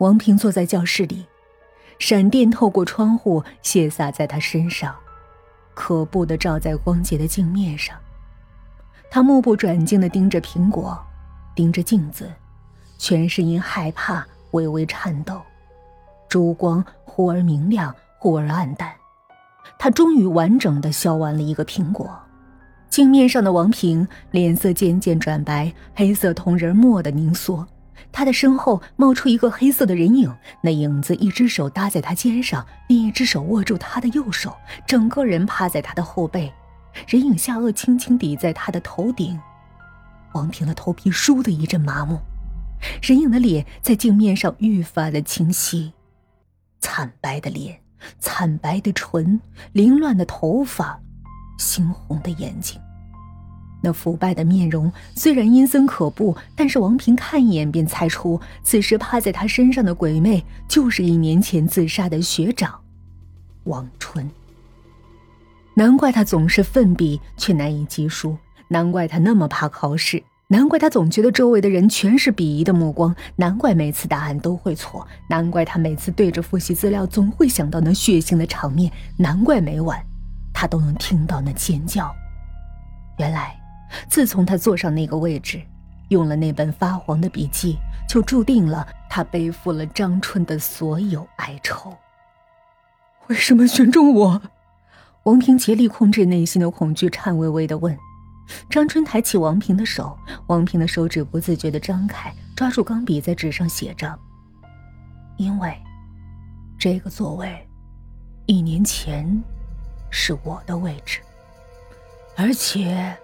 王平坐在教室里，闪电透过窗户泻洒在他身上，可怖的照在光洁的镜面上。他目不转睛的盯着苹果，盯着镜子，全是因害怕微微颤抖。烛光忽而明亮，忽而暗淡。他终于完整的削完了一个苹果。镜面上的王平脸色渐渐转白，黑色瞳仁蓦地凝缩。他的身后冒出一个黑色的人影，那影子一只手搭在他肩上，另一只手握住他的右手，整个人趴在他的后背。人影下颚轻轻抵在他的头顶，王平的头皮倏的一阵麻木。人影的脸在镜面上愈发的清晰，惨白的脸，惨白的唇，凌乱的头发。猩红的眼睛，那腐败的面容虽然阴森可怖，但是王平看一眼便猜出，此时趴在他身上的鬼魅就是一年前自杀的学长，王春。难怪他总是奋笔却难以记书，难怪他那么怕考试，难怪他总觉得周围的人全是鄙夷的目光，难怪每次答案都会错，难怪他每次对着复习资料总会想到那血腥的场面，难怪每晚。他都能听到那尖叫。原来，自从他坐上那个位置，用了那本发黄的笔记，就注定了他背负了张春的所有哀愁。为什么选中我？王平竭力控制内心的恐惧，颤巍巍的问。张春抬起王平的手，王平的手指不自觉的张开，抓住钢笔，在纸上写着：“因为，这个座位，一年前。”是我的位置，而且，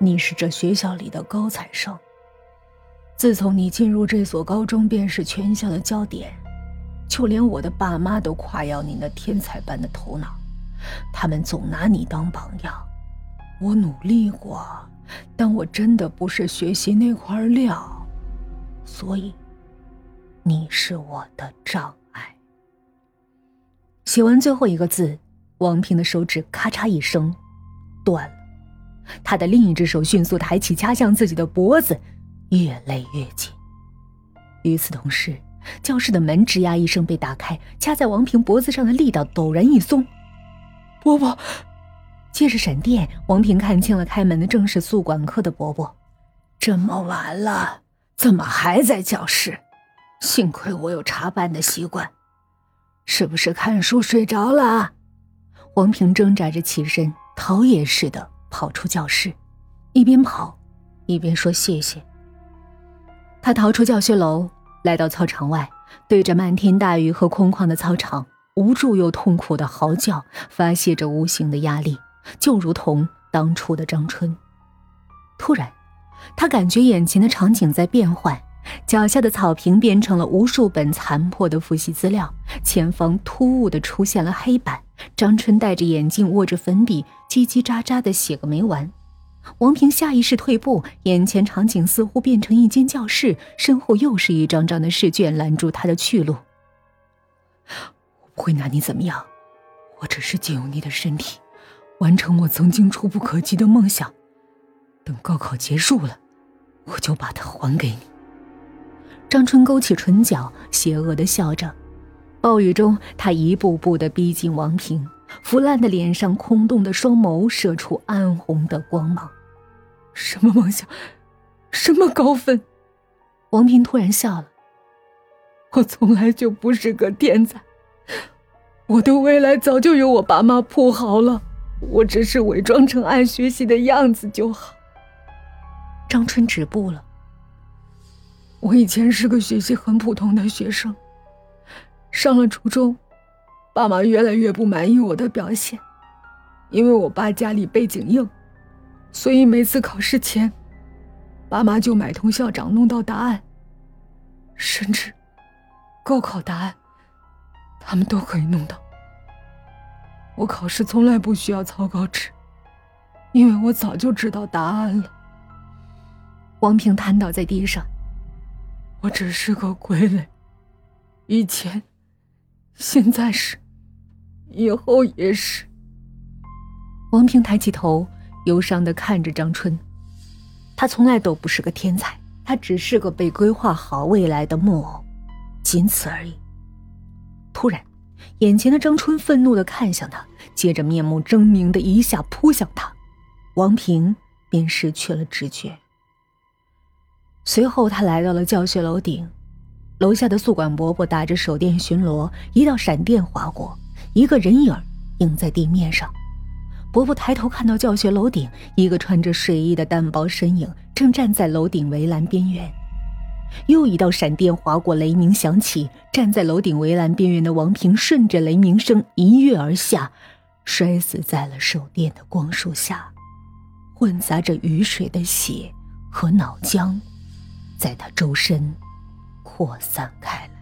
你是这学校里的高材生。自从你进入这所高中，便是全校的焦点，就连我的爸妈都夸耀你那天才般的头脑，他们总拿你当榜样。我努力过，但我真的不是学习那块料，所以，你是我的障碍。写完最后一个字。王平的手指咔嚓一声，断了。他的另一只手迅速抬起，掐向自己的脖子，越勒越紧。与此同时，教室的门吱呀一声被打开，掐在王平脖子上的力道陡然一松。伯伯，借着闪电，王平看清了开门的正是宿管科的伯伯。这么晚了，怎么还在教室？幸亏我有查班的习惯，是不是看书睡着了？王平挣扎着起身，逃也似的跑出教室，一边跑，一边说谢谢。他逃出教学楼，来到操场外，对着漫天大雨和空旷的操场，无助又痛苦的嚎叫，发泄着无形的压力，就如同当初的张春。突然，他感觉眼前的场景在变换。脚下的草坪变成了无数本残破的复习资料，前方突兀的出现了黑板。张春戴着眼镜，握着粉笔，叽叽喳喳的写个没完。王平下意识退步，眼前场景似乎变成一间教室，身后又是一张张的试卷拦住他的去路。我不会拿你怎么样，我只是借用你的身体，完成我曾经触不可及的梦想。等高考结束了，我就把它还给你。张春勾起唇角，邪恶的笑着。暴雨中，他一步步的逼近王平，腐烂的脸上，空洞的双眸射出暗红的光芒。什么梦想？什么高分？王平突然笑了。我从来就不是个天才，我的未来早就由我爸妈铺好了，我只是伪装成爱学习的样子就好。张春止步了。我以前是个学习很普通的学生，上了初中，爸妈越来越不满意我的表现，因为我爸家里背景硬，所以每次考试前，爸妈就买通校长弄到答案，甚至高考答案，他们都可以弄到。我考试从来不需要草稿纸，因为我早就知道答案了。王平瘫倒在地上。我只是个傀儡，以前、现在是，以后也是。王平抬起头，忧伤的看着张春。他从来都不是个天才，他只是个被规划好未来的木偶。仅此而已。突然，眼前的张春愤怒的看向他，接着面目狰狞的一下扑向他，王平便失去了知觉。随后，他来到了教学楼顶，楼下的宿管伯伯打着手电巡逻，一道闪电划过，一个人影映在地面上。伯伯抬头看到教学楼顶，一个穿着睡衣的单薄身影正站在楼顶围栏边缘。又一道闪电划过，雷鸣响起，站在楼顶围栏边缘的王平顺着雷鸣声一跃而下，摔死在了手电的光束下，混杂着雨水的血和脑浆，在他周身扩散开来。